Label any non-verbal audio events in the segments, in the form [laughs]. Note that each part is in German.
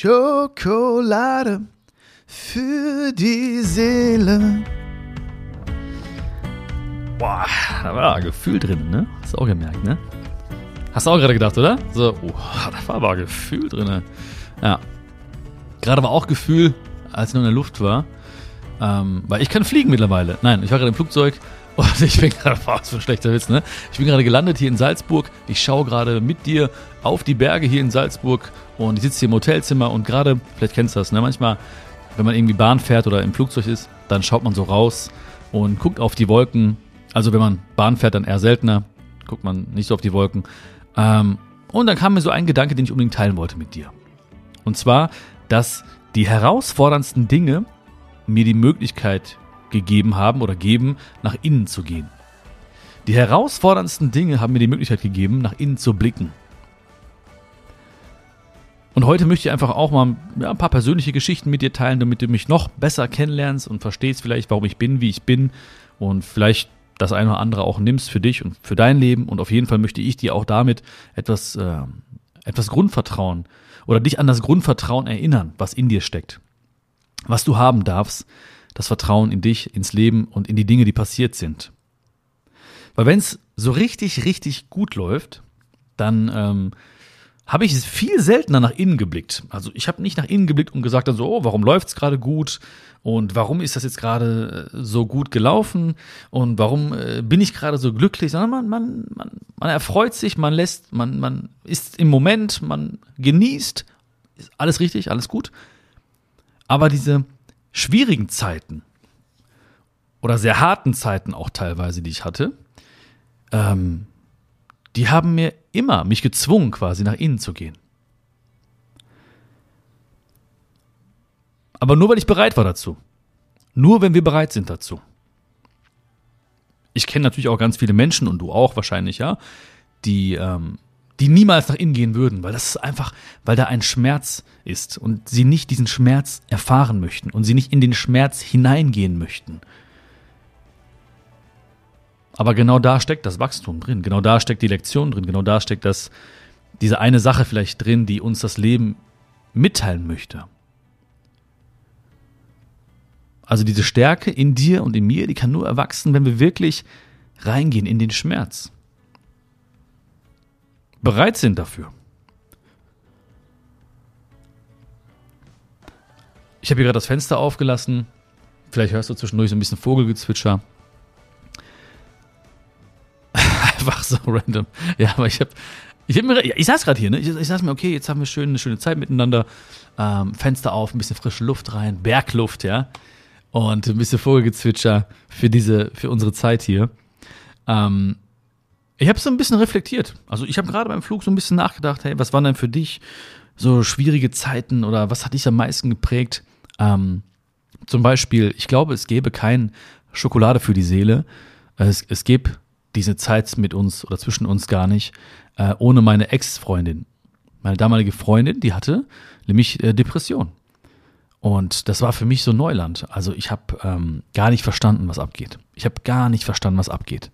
Schokolade für die Seele. Boah, da war Gefühl drin, ne? Hast du auch gemerkt, ne? Hast du auch gerade gedacht, oder? So, oh, da war aber Gefühl drin. Ja. Gerade war auch Gefühl, als ich noch in der Luft war. Ähm, weil ich kann fliegen mittlerweile. Nein, ich war gerade im Flugzeug und ich bin gerade, was für ein schlechter Witz, ne? Ich bin gerade gelandet hier in Salzburg. Ich schaue gerade mit dir auf die Berge hier in Salzburg und ich sitze hier im Hotelzimmer und gerade, vielleicht kennst du das, ne? Manchmal, wenn man irgendwie Bahn fährt oder im Flugzeug ist, dann schaut man so raus und guckt auf die Wolken. Also wenn man Bahn fährt, dann eher seltener, guckt man nicht so auf die Wolken. Ähm, und dann kam mir so ein Gedanke, den ich unbedingt teilen wollte mit dir. Und zwar, dass die herausforderndsten Dinge mir die Möglichkeit gegeben haben oder geben, nach innen zu gehen. Die herausforderndsten Dinge haben mir die Möglichkeit gegeben, nach innen zu blicken. Und heute möchte ich einfach auch mal ja, ein paar persönliche Geschichten mit dir teilen, damit du mich noch besser kennenlernst und verstehst vielleicht, warum ich bin, wie ich bin und vielleicht das eine oder andere auch nimmst für dich und für dein Leben. Und auf jeden Fall möchte ich dir auch damit etwas, äh, etwas Grundvertrauen oder dich an das Grundvertrauen erinnern, was in dir steckt. Was du haben darfst, das Vertrauen in dich, ins Leben und in die Dinge, die passiert sind. Weil wenn es so richtig, richtig gut läuft, dann ähm, habe ich viel seltener nach innen geblickt. Also ich habe nicht nach innen geblickt und gesagt dann so, oh, warum läuft's gerade gut und warum ist das jetzt gerade äh, so gut gelaufen und warum äh, bin ich gerade so glücklich, sondern man, man, man, man erfreut sich, man lässt, man, man ist im Moment, man genießt, ist alles richtig, alles gut. Aber diese schwierigen Zeiten oder sehr harten Zeiten auch teilweise, die ich hatte, ähm, die haben mir immer mich gezwungen, quasi nach innen zu gehen. Aber nur weil ich bereit war dazu. Nur wenn wir bereit sind dazu. Ich kenne natürlich auch ganz viele Menschen und du auch wahrscheinlich, ja, die, ähm, die niemals nach innen gehen würden, weil das ist einfach, weil da ein Schmerz ist und sie nicht diesen Schmerz erfahren möchten und sie nicht in den Schmerz hineingehen möchten. Aber genau da steckt das Wachstum drin, genau da steckt die Lektion drin, genau da steckt das, diese eine Sache vielleicht drin, die uns das Leben mitteilen möchte. Also diese Stärke in dir und in mir, die kann nur erwachsen, wenn wir wirklich reingehen in den Schmerz. Bereit sind dafür. Ich habe hier gerade das Fenster aufgelassen. Vielleicht hörst du zwischendurch so ein bisschen Vogelgezwitscher [laughs] einfach so random. Ja, aber ich habe ich, hab mir, ich saß gerade hier, ne? Ich, ich saß mir, okay, jetzt haben wir schön, eine schöne Zeit miteinander. Ähm, Fenster auf, ein bisschen frische Luft rein, Bergluft, ja. Und ein bisschen Vogelgezwitscher für diese, für unsere Zeit hier. Ähm, ich habe so ein bisschen reflektiert. Also ich habe gerade beim Flug so ein bisschen nachgedacht, hey, was waren denn für dich so schwierige Zeiten oder was hat dich am meisten geprägt? Ähm, zum Beispiel, ich glaube, es gäbe kein Schokolade für die Seele. Es, es gäbe diese Zeit mit uns oder zwischen uns gar nicht, äh, ohne meine Ex-Freundin. Meine damalige Freundin, die hatte nämlich äh, Depression. Und das war für mich so Neuland. Also ich habe ähm, gar nicht verstanden, was abgeht. Ich habe gar nicht verstanden, was abgeht.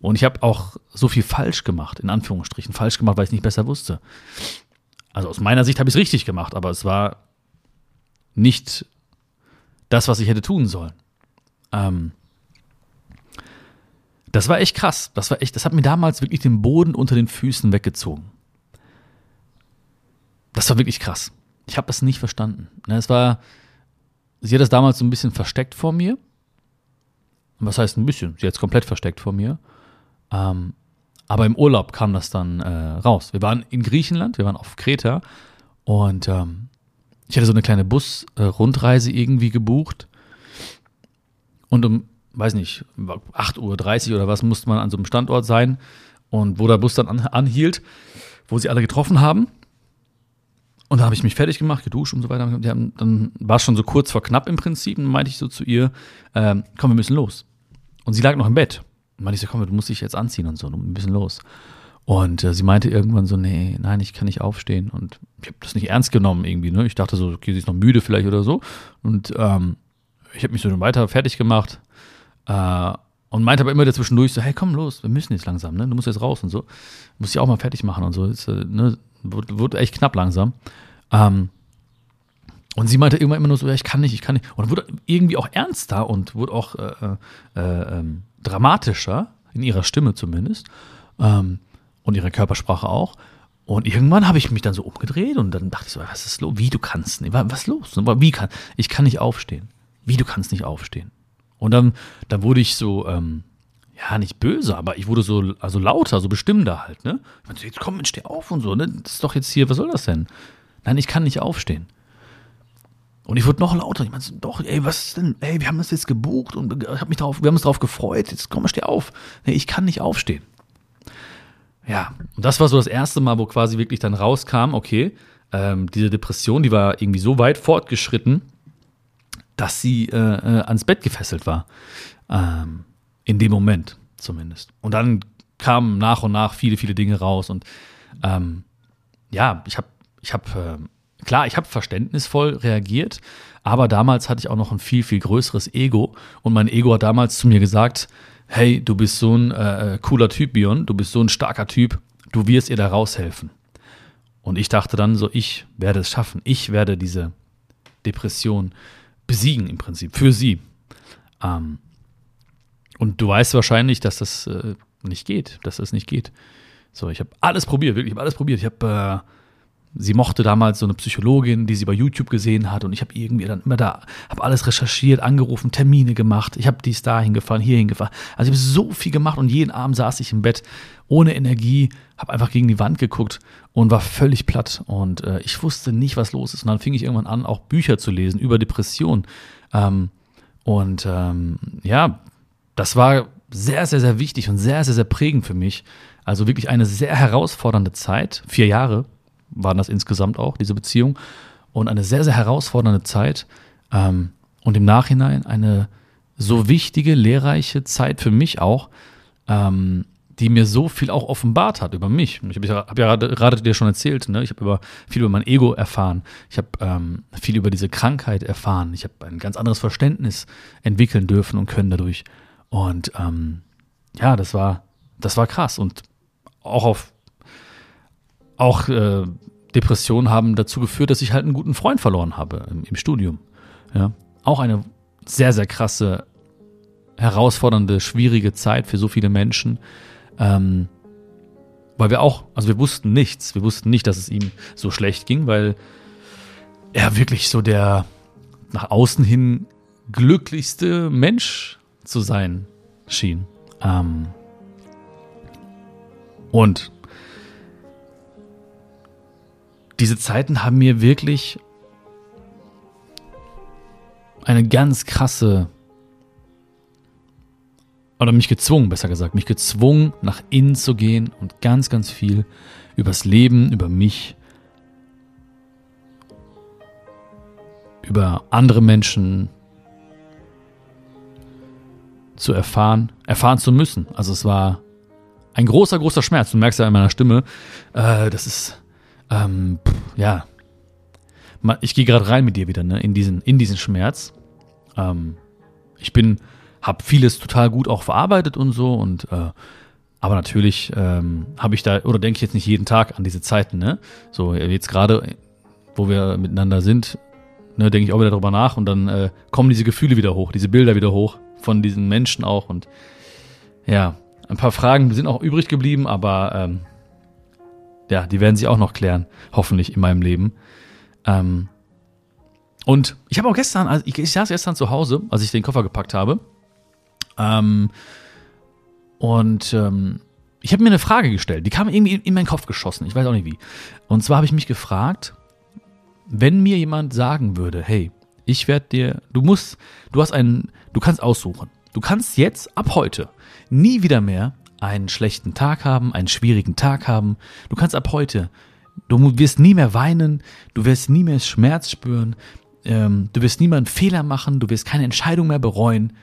Und ich habe auch so viel falsch gemacht, in Anführungsstrichen. Falsch gemacht, weil ich nicht besser wusste. Also aus meiner Sicht habe ich es richtig gemacht, aber es war nicht das, was ich hätte tun sollen. Ähm, das war echt krass. Das war echt, das hat mir damals wirklich den Boden unter den Füßen weggezogen. Das war wirklich krass. Ich habe das nicht verstanden. Ne, es war, sie hat das damals so ein bisschen versteckt vor mir. Was heißt ein bisschen? Sie hat es komplett versteckt vor mir. Ähm, aber im Urlaub kam das dann äh, raus. Wir waren in Griechenland, wir waren auf Kreta und ähm, ich hatte so eine kleine Bus-Rundreise äh, irgendwie gebucht. Und um weiß nicht, 8.30 Uhr oder was musste man an so einem Standort sein und wo der Bus dann an, anhielt, wo sie alle getroffen haben. Und da habe ich mich fertig gemacht, geduscht und so weiter. Haben, dann war es schon so kurz vor knapp im Prinzip. Und meinte ich so zu ihr, ähm, komm, wir müssen los. Und sie lag noch im Bett. Und meinte ich so, komm, du musst dich jetzt anziehen und so, wir müssen los. Und äh, sie meinte irgendwann so, nee, nein, ich kann nicht aufstehen. Und ich habe das nicht ernst genommen irgendwie. Ne? Ich dachte so, okay, sie ist noch müde vielleicht oder so. Und ähm, ich habe mich so weiter fertig gemacht, äh, und meinte aber immer dazwischendurch so, hey, komm los, wir müssen jetzt langsam, ne? Du musst jetzt raus und so. Muss ich auch mal fertig machen und so. Ist, äh, ne? wird, wird echt knapp langsam. Ähm, Und sie meinte irgendwann immer nur so, ja, ich kann nicht, ich kann nicht. Und wurde irgendwie auch ernster und wurde auch äh, äh, äh, dramatischer, in ihrer Stimme zumindest. Ähm, und ihrer Körpersprache auch. Und irgendwann habe ich mich dann so umgedreht und dann dachte ich so, was ist los? Wie, du kannst nicht, was ist los? Wie kann, ich kann nicht aufstehen. Wie, du kannst nicht aufstehen. Und dann, dann wurde ich so, ähm, ja, nicht böse, aber ich wurde so, also lauter, so bestimmter halt, ne? Ich meinte, jetzt komm, steh auf und so, ne? Das ist doch jetzt hier, was soll das denn? Nein, ich kann nicht aufstehen. Und ich wurde noch lauter. Ich meinte, doch, ey, was ist denn? Ey, wir haben das jetzt gebucht und hab mich drauf, wir haben uns drauf gefreut. Jetzt komm, steh auf. Nee, ich kann nicht aufstehen. Ja, und das war so das erste Mal, wo quasi wirklich dann rauskam, okay, ähm, diese Depression, die war irgendwie so weit fortgeschritten, dass sie äh, äh, ans Bett gefesselt war. Ähm, in dem Moment zumindest. Und dann kamen nach und nach viele, viele Dinge raus. Und ähm, ja, ich habe, ich habe, äh, klar, ich habe verständnisvoll reagiert, aber damals hatte ich auch noch ein viel, viel größeres Ego. Und mein Ego hat damals zu mir gesagt, hey, du bist so ein äh, cooler Typ, Bion, du bist so ein starker Typ, du wirst ihr da raushelfen. Und ich dachte dann so, ich werde es schaffen, ich werde diese Depression besiegen im Prinzip, für sie. Ähm, und du weißt wahrscheinlich, dass das äh, nicht geht, dass das nicht geht. So, ich habe alles probiert, wirklich, ich habe alles probiert. Ich habe äh, sie mochte damals so eine Psychologin, die sie bei YouTube gesehen hat und ich habe irgendwie dann immer da, habe alles recherchiert, angerufen, Termine gemacht, ich habe dies dahin gefahren, hierhin gefahren. Also ich habe so viel gemacht und jeden Abend saß ich im Bett ohne Energie, habe einfach gegen die Wand geguckt und war völlig platt und äh, ich wusste nicht, was los ist. Und dann fing ich irgendwann an, auch Bücher zu lesen über Depression. Ähm, und ähm, ja, das war sehr, sehr, sehr wichtig und sehr, sehr, sehr prägend für mich. Also wirklich eine sehr herausfordernde Zeit, vier Jahre, waren das insgesamt auch, diese Beziehung. Und eine sehr, sehr herausfordernde Zeit. Ähm, und im Nachhinein eine so wichtige, lehrreiche Zeit für mich auch, ähm, die mir so viel auch offenbart hat über mich. Ich habe ja, hab ja gerade dir schon erzählt, ne? ich habe viel über mein Ego erfahren, ich habe ähm, viel über diese Krankheit erfahren, ich habe ein ganz anderes Verständnis entwickeln dürfen und können dadurch. Und ähm, ja, das war, das war krass. Und auch auf auch äh, Depressionen haben dazu geführt, dass ich halt einen guten Freund verloren habe im, im Studium. Ja. Auch eine sehr, sehr krasse, herausfordernde, schwierige Zeit für so viele Menschen. Ähm, weil wir auch, also wir wussten nichts. Wir wussten nicht, dass es ihm so schlecht ging, weil er wirklich so der nach außen hin glücklichste Mensch zu sein schien. Ähm, und diese Zeiten haben mir wirklich eine ganz krasse oder mich gezwungen, besser gesagt, mich gezwungen, nach innen zu gehen und ganz, ganz viel übers Leben, über mich, über andere Menschen zu erfahren, erfahren zu müssen. Also es war ein großer, großer Schmerz. Du merkst ja in meiner Stimme, äh, das ist ähm, ja, ich gehe gerade rein mit dir wieder, ne, in diesen, in diesen Schmerz. Ähm, ich bin, habe vieles total gut auch verarbeitet und so und äh, aber natürlich ähm, habe ich da oder denke ich jetzt nicht jeden Tag an diese Zeiten, ne? So jetzt gerade, wo wir miteinander sind, ne, denke ich auch wieder darüber nach und dann äh, kommen diese Gefühle wieder hoch, diese Bilder wieder hoch von diesen Menschen auch und ja, ein paar Fragen sind auch übrig geblieben, aber ähm, ja, die werden sich auch noch klären, hoffentlich in meinem Leben. Ähm, und ich habe auch gestern, also ich, ich, saß gestern zu Hause, als ich den Koffer gepackt habe. Ähm, und ähm, ich habe mir eine Frage gestellt, die kam irgendwie in, in meinen Kopf geschossen, ich weiß auch nicht wie. Und zwar habe ich mich gefragt, wenn mir jemand sagen würde, hey, ich werde dir, du musst, du hast einen, du kannst aussuchen. Du kannst jetzt ab heute nie wieder mehr einen schlechten Tag haben, einen schwierigen Tag haben. Du kannst ab heute, du wirst nie mehr weinen, du wirst nie mehr Schmerz spüren, ähm, du wirst niemanden Fehler machen, du wirst keine Entscheidung mehr bereuen.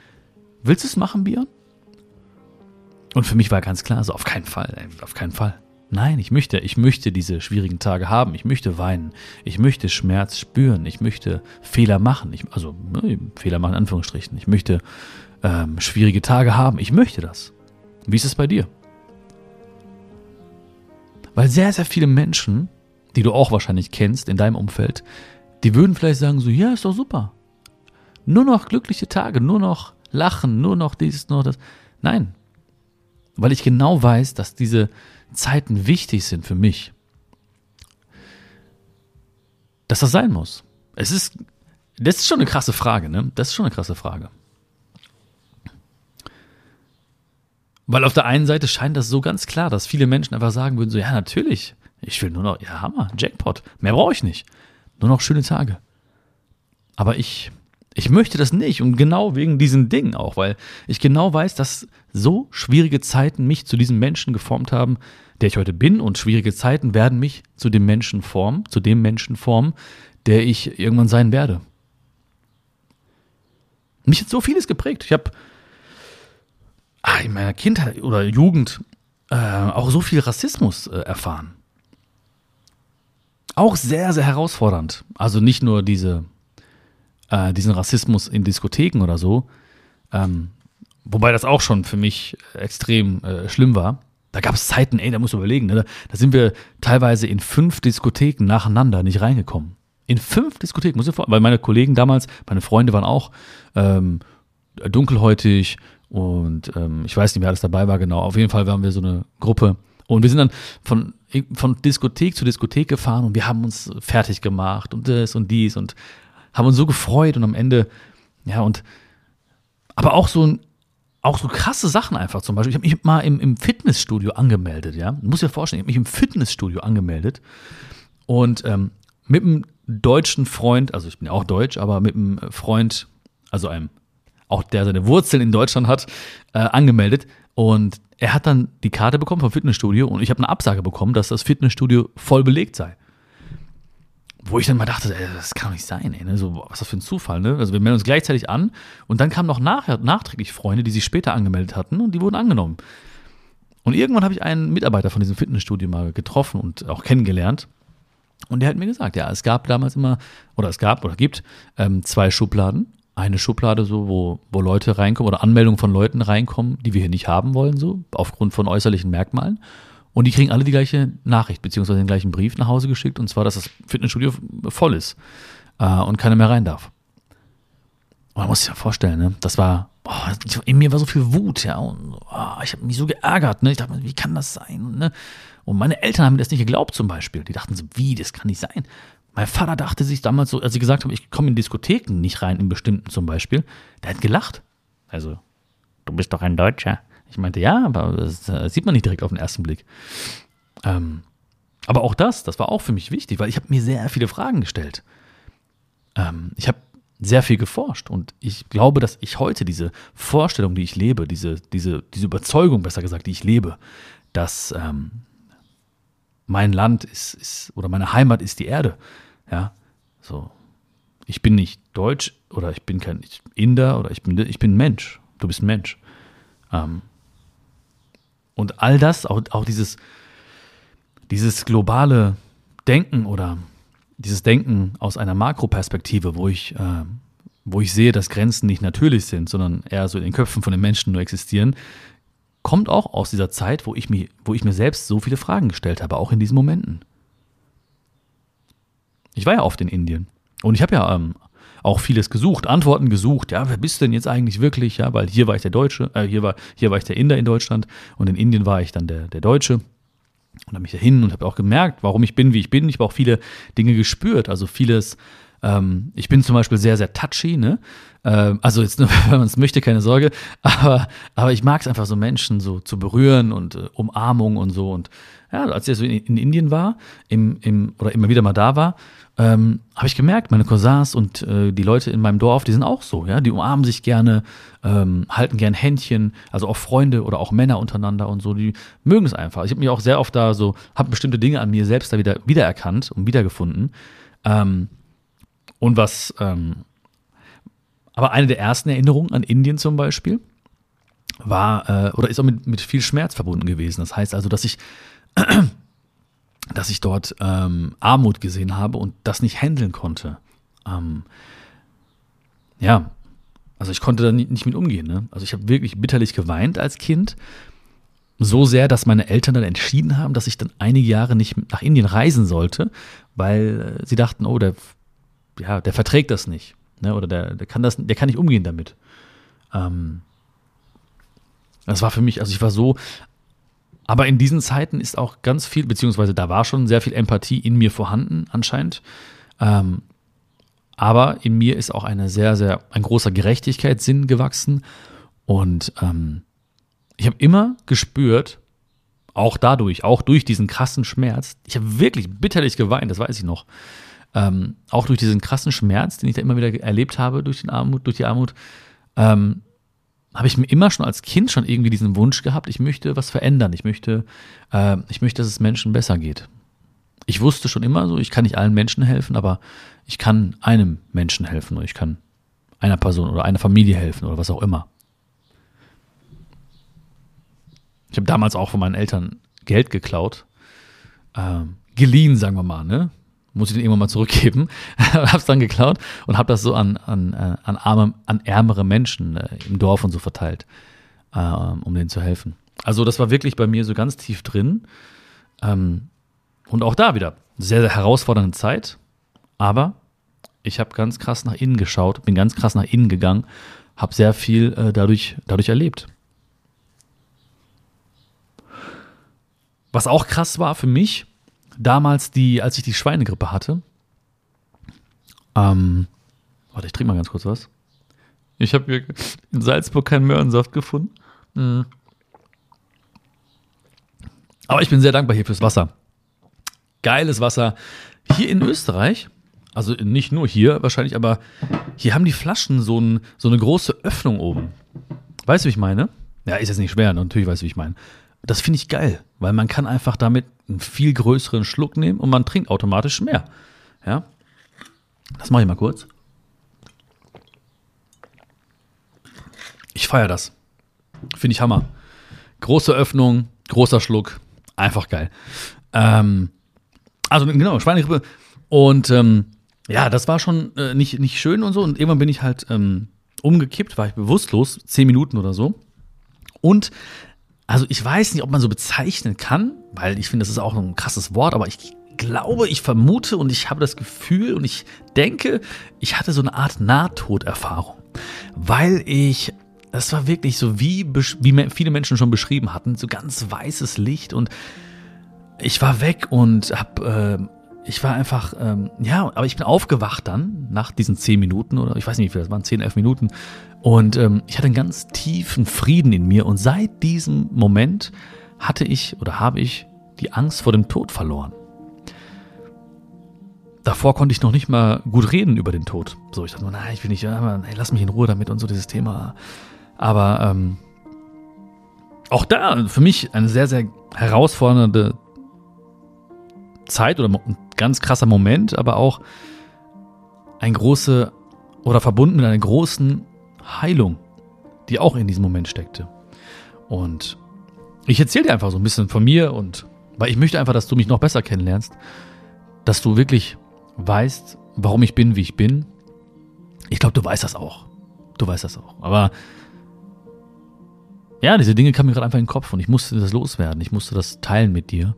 Willst du es machen, Björn? Und für mich war ganz klar, so auf keinen Fall, auf keinen Fall. Nein, ich möchte, ich möchte diese schwierigen Tage haben. Ich möchte weinen. Ich möchte Schmerz spüren. Ich möchte Fehler machen. Ich, also ne, Fehler machen in Anführungsstrichen. Ich möchte ähm, schwierige Tage haben. Ich möchte das. Wie ist es bei dir? Weil sehr, sehr viele Menschen, die du auch wahrscheinlich kennst in deinem Umfeld, die würden vielleicht sagen so, ja, ist doch super. Nur noch glückliche Tage, nur noch lachen, nur noch dies, nur das. Nein, weil ich genau weiß, dass diese Zeiten wichtig sind für mich. Dass das sein muss. Es ist, das ist schon eine krasse Frage, ne? Das ist schon eine krasse Frage. Weil auf der einen Seite scheint das so ganz klar, dass viele Menschen einfach sagen würden: so, ja, natürlich, ich will nur noch, ja, Hammer, Jackpot, mehr brauche ich nicht. Nur noch schöne Tage. Aber ich, ich möchte das nicht und genau wegen diesen Dingen auch, weil ich genau weiß, dass so schwierige Zeiten mich zu diesem Menschen geformt haben, der ich heute bin und schwierige Zeiten werden mich zu dem Menschen formen, zu dem Menschen formen, der ich irgendwann sein werde. Mich hat so vieles geprägt. Ich habe ah, in meiner Kindheit oder Jugend äh, auch so viel Rassismus äh, erfahren. Auch sehr, sehr herausfordernd. Also nicht nur diese, äh, diesen Rassismus in Diskotheken oder so, ähm, wobei das auch schon für mich extrem äh, schlimm war. Da gab es Zeiten, ey, da musst du überlegen, ne? da sind wir teilweise in fünf Diskotheken nacheinander nicht reingekommen. In fünf Diskotheken, muss ich vor, weil meine Kollegen damals, meine Freunde waren auch ähm, dunkelhäutig und ähm, ich weiß nicht, wer alles dabei war, genau. Auf jeden Fall waren wir so eine Gruppe. Und wir sind dann von, von Diskothek zu Diskothek gefahren und wir haben uns fertig gemacht und das und dies und haben uns so gefreut und am Ende, ja, und aber auch so auch so krasse Sachen einfach zum Beispiel. Ich habe mich mal im, im Fitnessstudio angemeldet, ja. Ich muss dir vorstellen, ich habe mich im Fitnessstudio angemeldet und ähm, mit einem deutschen Freund, also ich bin ja auch deutsch, aber mit einem Freund, also einem auch der seine Wurzeln in Deutschland hat, äh, angemeldet. Und er hat dann die Karte bekommen vom Fitnessstudio und ich habe eine Absage bekommen, dass das Fitnessstudio voll belegt sei. Wo ich dann mal dachte, ey, das kann doch nicht sein, ey, ne? so, was das für ein Zufall, ne? Also wir melden uns gleichzeitig an und dann kamen noch nachher, nachträglich Freunde, die sich später angemeldet hatten und die wurden angenommen. Und irgendwann habe ich einen Mitarbeiter von diesem Fitnessstudio mal getroffen und auch kennengelernt. Und der hat mir gesagt, ja, es gab damals immer, oder es gab oder gibt ähm, zwei Schubladen eine Schublade, so, wo, wo Leute reinkommen oder Anmeldungen von Leuten reinkommen, die wir hier nicht haben wollen, so, aufgrund von äußerlichen Merkmalen. Und die kriegen alle die gleiche Nachricht, beziehungsweise den gleichen Brief nach Hause geschickt, und zwar, dass das Fitnessstudio voll ist äh, und keiner mehr rein darf. Und man muss sich ja vorstellen, ne? das war, boah, in mir war so viel Wut, ja, und oh, ich habe mich so geärgert, ne? ich dachte, wie kann das sein? Ne? Und meine Eltern haben mir das nicht geglaubt zum Beispiel. Die dachten so, wie, das kann nicht sein. Mein Vater dachte sich damals so, als sie gesagt haben, ich komme in Diskotheken nicht rein, in bestimmten zum Beispiel, der hat gelacht. Also, du bist doch ein Deutscher. Ich meinte, ja, aber das, das sieht man nicht direkt auf den ersten Blick. Ähm, aber auch das, das war auch für mich wichtig, weil ich habe mir sehr viele Fragen gestellt. Ähm, ich habe sehr viel geforscht und ich glaube, dass ich heute diese Vorstellung, die ich lebe, diese, diese, diese Überzeugung, besser gesagt, die ich lebe, dass ähm, mein Land ist, ist oder meine Heimat ist die Erde, ja, so. Ich bin nicht Deutsch oder ich bin kein Inder oder ich bin, ich bin Mensch. Du bist Mensch. Ähm, und all das, auch, auch dieses, dieses globale Denken oder dieses Denken aus einer Makroperspektive, wo ich, äh, wo ich sehe, dass Grenzen nicht natürlich sind, sondern eher so in den Köpfen von den Menschen nur existieren, kommt auch aus dieser Zeit, wo ich, mir, wo ich mir selbst so viele Fragen gestellt habe, auch in diesen Momenten. Ich war ja oft in Indien. Und ich habe ja ähm, auch vieles gesucht, Antworten gesucht. Ja, wer bist denn jetzt eigentlich wirklich? Ja, weil hier war ich der Deutsche, äh, hier war, hier war ich der Inder in Deutschland und in Indien war ich dann der, der Deutsche. Und habe mich dahin und habe auch gemerkt, warum ich bin, wie ich bin. Ich habe auch viele Dinge gespürt, also vieles. Ähm, ich bin zum Beispiel sehr, sehr touchy, ne? Ähm, also jetzt nur, [laughs] wenn man es möchte, keine Sorge. Aber, aber ich mag es einfach so Menschen so zu berühren und äh, Umarmung und so. Und ja, als ich so in, in Indien war, im, im, oder immer wieder mal da war, ähm, habe ich gemerkt, meine Cousins und äh, die Leute in meinem Dorf, die sind auch so, ja, die umarmen sich gerne, ähm, halten gern Händchen, also auch Freunde oder auch Männer untereinander und so, die mögen es einfach. Ich habe mich auch sehr oft da so, habe bestimmte Dinge an mir selbst da wieder wiedererkannt und wiedergefunden. Ähm, und was, ähm, aber eine der ersten Erinnerungen an Indien zum Beispiel war äh, oder ist auch mit, mit viel Schmerz verbunden gewesen. Das heißt also, dass ich dass ich dort ähm, Armut gesehen habe und das nicht handeln konnte. Ähm, ja, also ich konnte da nicht, mit umgehen. Ne? Also ich habe wirklich bitterlich geweint als Kind. So sehr, dass meine Eltern dann entschieden haben, dass ich dann einige Jahre nicht nach Indien reisen sollte, weil äh, sie dachten, oh, der ja, der verträgt das nicht. Ne? Oder der, der kann das, der kann nicht umgehen damit. Ähm, das war für mich, also ich war so, aber in diesen Zeiten ist auch ganz viel, beziehungsweise da war schon sehr viel Empathie in mir vorhanden, anscheinend. Ähm, aber in mir ist auch eine sehr, sehr, ein großer Gerechtigkeitssinn gewachsen. Und ähm, ich habe immer gespürt, auch dadurch, auch durch diesen krassen Schmerz, ich habe wirklich bitterlich geweint, das weiß ich noch. Ähm, auch durch diesen krassen Schmerz, den ich da immer wieder erlebt habe durch Armut, durch die Armut, ähm, habe ich mir immer schon als Kind schon irgendwie diesen Wunsch gehabt, ich möchte was verändern, ich möchte, äh, ich möchte, dass es Menschen besser geht. Ich wusste schon immer so, ich kann nicht allen Menschen helfen, aber ich kann einem Menschen helfen oder ich kann einer Person oder einer Familie helfen oder was auch immer. Ich habe damals auch von meinen Eltern Geld geklaut, ähm, geliehen, sagen wir mal, ne? Muss ich den irgendwann mal zurückgeben. [laughs] habe es dann geklaut und habe das so an, an, äh, an, arme, an ärmere Menschen äh, im Dorf und so verteilt, äh, um denen zu helfen. Also das war wirklich bei mir so ganz tief drin. Ähm, und auch da wieder sehr, sehr herausfordernde Zeit. Aber ich habe ganz krass nach innen geschaut, bin ganz krass nach innen gegangen, habe sehr viel äh, dadurch, dadurch erlebt. Was auch krass war für mich, damals, die, als ich die Schweinegrippe hatte. Ähm, warte, ich trinke mal ganz kurz was. Ich habe hier in Salzburg keinen Möhrensaft gefunden. Mhm. Aber ich bin sehr dankbar hier fürs Wasser. Geiles Wasser. Hier in Österreich, also nicht nur hier wahrscheinlich, aber hier haben die Flaschen so, ein, so eine große Öffnung oben. Weißt du, wie ich meine? Ja, ist jetzt nicht schwer, natürlich weißt du, wie ich meine. Das finde ich geil, weil man kann einfach damit einen viel größeren Schluck nehmen und man trinkt automatisch mehr. Ja, das mache ich mal kurz. Ich feiere das. Finde ich Hammer. Große Öffnung, großer Schluck, einfach geil. Ähm, also genau, Schweinegrippe. Und ähm, ja, das war schon äh, nicht, nicht schön und so. Und irgendwann bin ich halt ähm, umgekippt, war ich bewusstlos, zehn Minuten oder so. Und also ich weiß nicht, ob man so bezeichnen kann, weil ich finde, das ist auch ein krasses Wort, aber ich glaube, ich vermute und ich habe das Gefühl und ich denke, ich hatte so eine Art Nahtoderfahrung, weil ich das war wirklich so, wie, wie viele Menschen schon beschrieben hatten, so ganz weißes Licht und ich war weg und hab, äh, ich war einfach, ähm, ja, aber ich bin aufgewacht dann nach diesen zehn Minuten oder ich weiß nicht wie viel, das waren zehn, elf Minuten und ähm, ich hatte einen ganz tiefen Frieden in mir. Und seit diesem Moment hatte ich oder habe ich die Angst vor dem Tod verloren. Davor konnte ich noch nicht mal gut reden über den Tod. So, ich dachte nur, nein, ich will nicht, ja, ey, lass mich in Ruhe damit und so dieses Thema. Aber ähm, auch da für mich eine sehr, sehr herausfordernde Zeit oder ein ganz krasser Moment, aber auch ein große oder verbunden mit einer großen Heilung, die auch in diesem Moment steckte. Und ich erzähle dir einfach so ein bisschen von mir und weil ich möchte einfach, dass du mich noch besser kennenlernst, dass du wirklich weißt, warum ich bin, wie ich bin. Ich glaube, du weißt das auch. Du weißt das auch. Aber ja, diese Dinge kamen mir gerade einfach in den Kopf und ich musste das loswerden. Ich musste das teilen mit dir,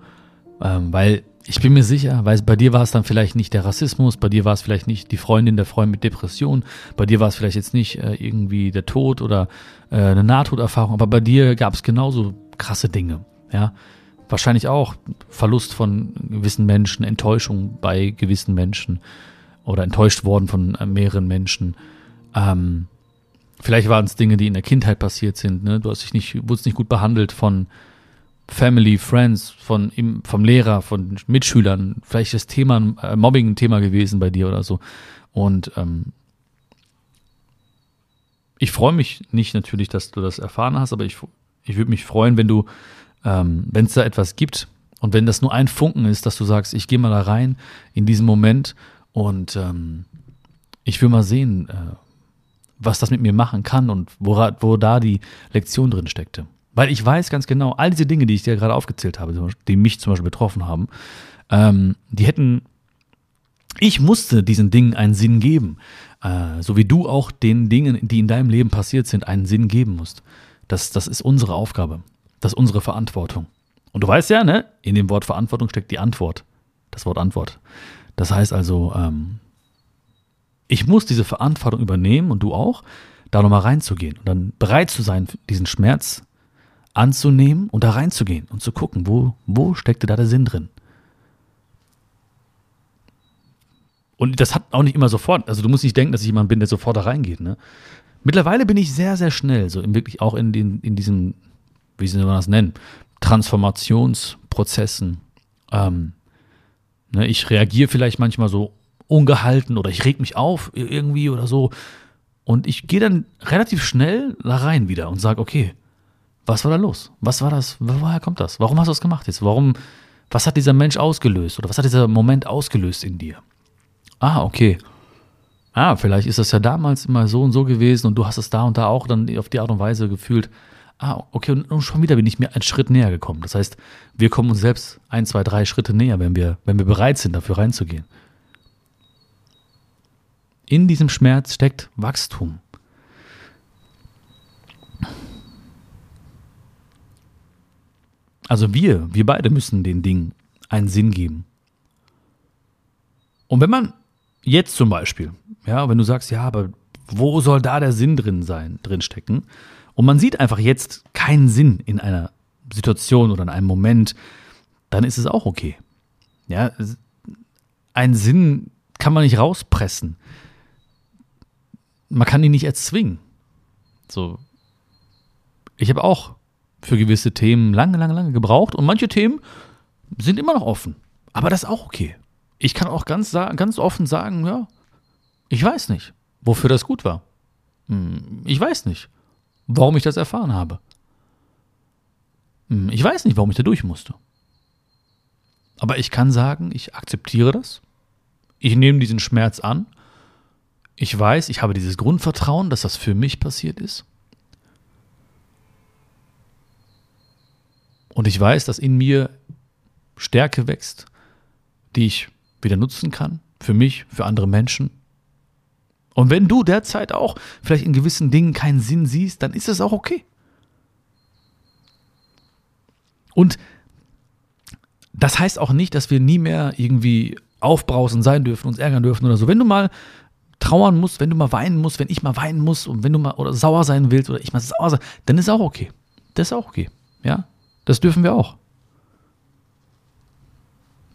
ähm, weil ich bin mir sicher, weil bei dir war es dann vielleicht nicht der Rassismus, bei dir war es vielleicht nicht die Freundin, der Freund mit Depression, bei dir war es vielleicht jetzt nicht äh, irgendwie der Tod oder äh, eine Nahtoderfahrung, aber bei dir gab es genauso krasse Dinge, ja. Wahrscheinlich auch Verlust von gewissen Menschen, Enttäuschung bei gewissen Menschen oder enttäuscht worden von äh, mehreren Menschen. Ähm, vielleicht waren es Dinge, die in der Kindheit passiert sind. Ne? Du hast dich nicht, wurdest nicht gut behandelt von Family, Friends, von ihm, vom Lehrer, von Mitschülern, vielleicht das Thema, äh, Mobbing ein Thema gewesen bei dir oder so. Und ähm, ich freue mich nicht natürlich, dass du das erfahren hast, aber ich, ich würde mich freuen, wenn du, ähm, wenn es da etwas gibt und wenn das nur ein Funken ist, dass du sagst, ich gehe mal da rein in diesen Moment und ähm, ich will mal sehen, äh, was das mit mir machen kann und wo, wo da die Lektion drin steckte. Weil ich weiß ganz genau, all diese Dinge, die ich dir gerade aufgezählt habe, die mich zum Beispiel betroffen haben, ähm, die hätten, ich musste diesen Dingen einen Sinn geben. Äh, so wie du auch den Dingen, die in deinem Leben passiert sind, einen Sinn geben musst. Das, das ist unsere Aufgabe. Das ist unsere Verantwortung. Und du weißt ja, ne, in dem Wort Verantwortung steckt die Antwort. Das Wort Antwort. Das heißt also, ähm, Ich muss diese Verantwortung übernehmen und du auch, da nochmal reinzugehen und dann bereit zu sein, diesen Schmerz anzunehmen und da reinzugehen und zu gucken, wo, wo steckte da der Sinn drin. Und das hat auch nicht immer sofort, also du musst nicht denken, dass ich jemand bin, der sofort da reingeht. Ne? Mittlerweile bin ich sehr, sehr schnell, so in wirklich auch in, den, in diesen, wie soll man das nennen, Transformationsprozessen. Ähm, ne, ich reagiere vielleicht manchmal so ungehalten oder ich reg mich auf irgendwie oder so. Und ich gehe dann relativ schnell da rein wieder und sage, okay, was war da los? Was war das? Woher kommt das? Warum hast du das gemacht jetzt? Warum, was hat dieser Mensch ausgelöst oder was hat dieser Moment ausgelöst in dir? Ah, okay. Ah, vielleicht ist das ja damals immer so und so gewesen und du hast es da und da auch dann auf die Art und Weise gefühlt. Ah, okay, und schon wieder bin ich mir einen Schritt näher gekommen. Das heißt, wir kommen uns selbst ein, zwei, drei Schritte näher, wenn wir, wenn wir bereit sind, dafür reinzugehen. In diesem Schmerz steckt Wachstum. Also wir, wir beide müssen den Dingen einen Sinn geben. Und wenn man Jetzt zum Beispiel, ja, wenn du sagst, ja, aber wo soll da der Sinn drin sein, drin stecken? Und man sieht einfach jetzt keinen Sinn in einer Situation oder in einem Moment, dann ist es auch okay. Ja, einen Sinn kann man nicht rauspressen. Man kann ihn nicht erzwingen. So. Ich habe auch für gewisse Themen lange, lange, lange gebraucht und manche Themen sind immer noch offen. Aber das ist auch okay ich kann auch ganz, ganz offen sagen, ja, ich weiß nicht, wofür das gut war. Hm, ich weiß nicht, warum ich das erfahren habe. Hm, ich weiß nicht, warum ich da durch musste. Aber ich kann sagen, ich akzeptiere das. Ich nehme diesen Schmerz an. Ich weiß, ich habe dieses Grundvertrauen, dass das für mich passiert ist. Und ich weiß, dass in mir Stärke wächst, die ich wieder nutzen kann. Für mich, für andere Menschen. Und wenn du derzeit auch vielleicht in gewissen Dingen keinen Sinn siehst, dann ist das auch okay. Und das heißt auch nicht, dass wir nie mehr irgendwie aufbrausen sein dürfen, uns ärgern dürfen oder so. Wenn du mal trauern musst, wenn du mal weinen musst, wenn ich mal weinen muss und wenn du mal oder sauer sein willst oder ich mal sauer sein, dann ist auch okay. Das ist auch okay. Ja, das dürfen wir auch.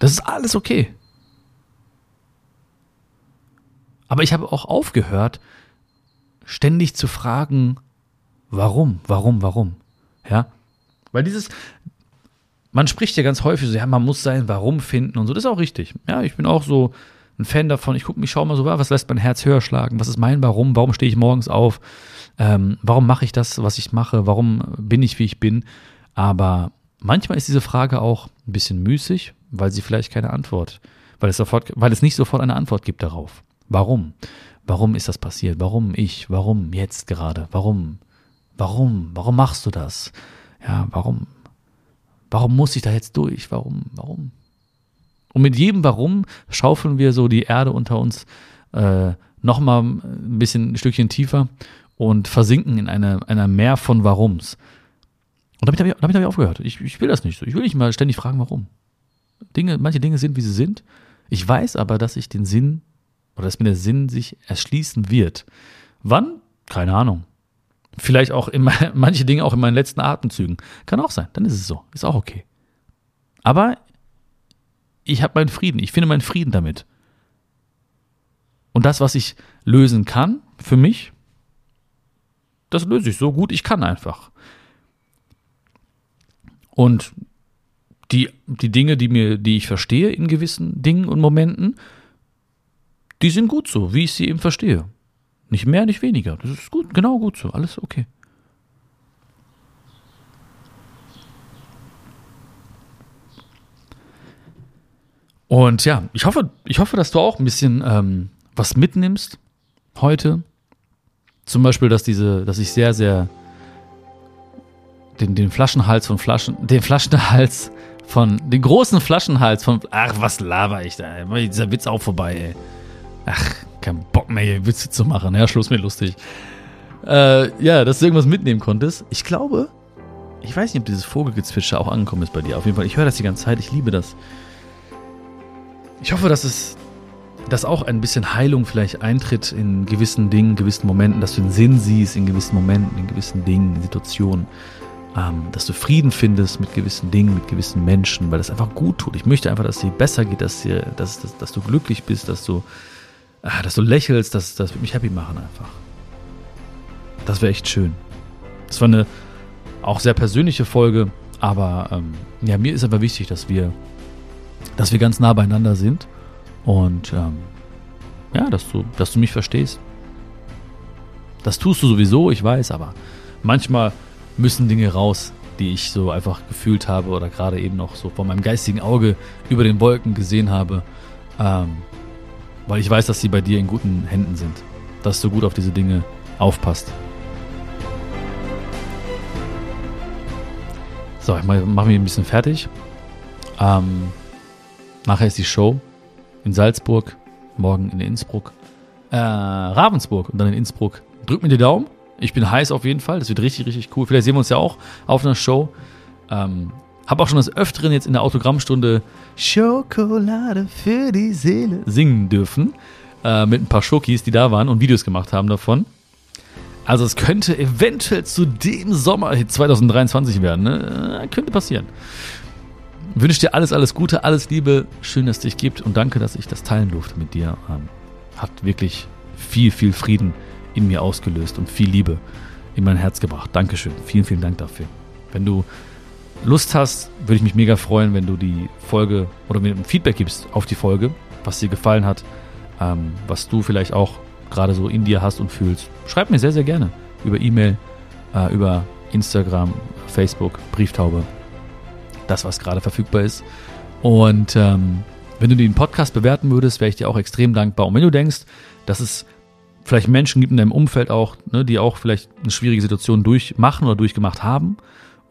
Das ist alles okay. Aber ich habe auch aufgehört, ständig zu fragen, warum, warum, warum. Ja, weil dieses, man spricht ja ganz häufig so, ja, man muss sein Warum finden und so, das ist auch richtig. Ja, ich bin auch so ein Fan davon. Ich gucke mich, schaue mal so, was lässt mein Herz höher schlagen? Was ist mein Warum? Warum stehe ich morgens auf? Ähm, warum mache ich das, was ich mache? Warum bin ich, wie ich bin? Aber manchmal ist diese Frage auch ein bisschen müßig, weil sie vielleicht keine Antwort, weil es sofort, weil es nicht sofort eine Antwort gibt darauf. Warum? Warum ist das passiert? Warum ich? Warum jetzt gerade? Warum? Warum? Warum machst du das? Ja, warum? Warum muss ich da jetzt durch? Warum? Warum? Und mit jedem Warum schaufeln wir so die Erde unter uns äh, nochmal ein bisschen ein Stückchen tiefer und versinken in eine, einer Meer von Warums. Und damit habe ich, damit hab ich aufgehört. Ich, ich will das nicht so. Ich will nicht mal ständig fragen, warum. Dinge, manche Dinge sind, wie sie sind. Ich weiß aber, dass ich den Sinn oder dass mir der Sinn sich erschließen wird. Wann? Keine Ahnung. Vielleicht auch in [laughs] manche Dinge auch in meinen letzten Atemzügen. Kann auch sein. Dann ist es so. Ist auch okay. Aber ich habe meinen Frieden. Ich finde meinen Frieden damit. Und das, was ich lösen kann, für mich, das löse ich so gut ich kann einfach. Und die, die Dinge, die mir, die ich verstehe in gewissen Dingen und Momenten, die sind gut so, wie ich sie eben verstehe. Nicht mehr, nicht weniger. Das ist gut, genau gut so. Alles okay. Und ja, ich hoffe, ich hoffe, dass du auch ein bisschen ähm, was mitnimmst heute. Zum Beispiel, dass diese, dass ich sehr, sehr den, den Flaschenhals von Flaschen, den Flaschenhals von, den großen Flaschenhals von, ach, was laber ich da? Dieser Witz auch vorbei, ey. Ach, kein Bock mehr, hier Witze zu machen. Ja, Schluss mir lustig. Äh, ja, dass du irgendwas mitnehmen konntest. Ich glaube, ich weiß nicht, ob dieses Vogelgezwitscher auch angekommen ist bei dir. Auf jeden Fall, ich höre das die ganze Zeit. Ich liebe das. Ich hoffe, dass es dass auch ein bisschen Heilung vielleicht eintritt in gewissen Dingen, gewissen Momenten, dass du den Sinn siehst in gewissen Momenten, in gewissen Dingen, in Situationen, ähm, dass du Frieden findest mit gewissen Dingen, mit gewissen Menschen, weil das einfach gut tut. Ich möchte einfach, dass es dir besser geht, dass, dir, dass, dass, dass du glücklich bist, dass du, äh, dass du lächelst, dass das wird mich happy machen einfach. Das wäre echt schön. Das war eine auch sehr persönliche Folge, aber ähm, ja, mir ist einfach wichtig, dass wir, dass wir ganz nah beieinander sind und ähm, ja, dass du, dass du mich verstehst. Das tust du sowieso, ich weiß, aber manchmal müssen Dinge raus, die ich so einfach gefühlt habe oder gerade eben noch so vor meinem geistigen Auge über den Wolken gesehen habe, ähm, weil ich weiß, dass sie bei dir in guten Händen sind, dass du gut auf diese Dinge aufpasst. So, ich mache mich ein bisschen fertig. Ähm, nachher ist die Show in Salzburg, morgen in Innsbruck, äh, Ravensburg und dann in Innsbruck. Drück mir die Daumen. Ich bin heiß auf jeden Fall. Das wird richtig, richtig cool. Vielleicht sehen wir uns ja auch auf einer Show. Ähm, hab auch schon das Öfteren jetzt in der Autogrammstunde Schokolade für die Seele singen dürfen. Äh, mit ein paar Schokis, die da waren und Videos gemacht haben davon. Also es könnte eventuell zu dem Sommer 2023 werden. Ne? Äh, könnte passieren. Wünsche dir alles, alles Gute, alles Liebe. Schön, dass es dich gibt und danke, dass ich das teilen durfte mit dir. Ähm, hat wirklich viel, viel Frieden in mir ausgelöst und viel Liebe in mein Herz gebracht. Dankeschön. Vielen, vielen Dank dafür. Wenn du Lust hast, würde ich mich mega freuen, wenn du die Folge oder mir ein Feedback gibst auf die Folge, was dir gefallen hat, ähm, was du vielleicht auch gerade so in dir hast und fühlst. Schreib mir sehr, sehr gerne über E-Mail, äh, über Instagram, Facebook, Brieftaube das, was gerade verfügbar ist. Und ähm, wenn du den Podcast bewerten würdest, wäre ich dir auch extrem dankbar. Und wenn du denkst, dass es vielleicht Menschen gibt in deinem Umfeld auch, ne, die auch vielleicht eine schwierige Situation durchmachen oder durchgemacht haben,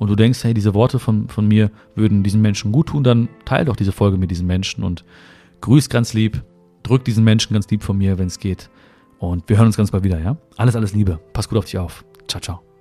und du denkst, hey, diese Worte von, von mir würden diesen Menschen gut tun, dann teile doch diese Folge mit diesen Menschen und grüß ganz lieb, drück diesen Menschen ganz lieb von mir, wenn es geht. Und wir hören uns ganz bald wieder, ja? Alles, alles Liebe. Pass gut auf dich auf. Ciao, ciao.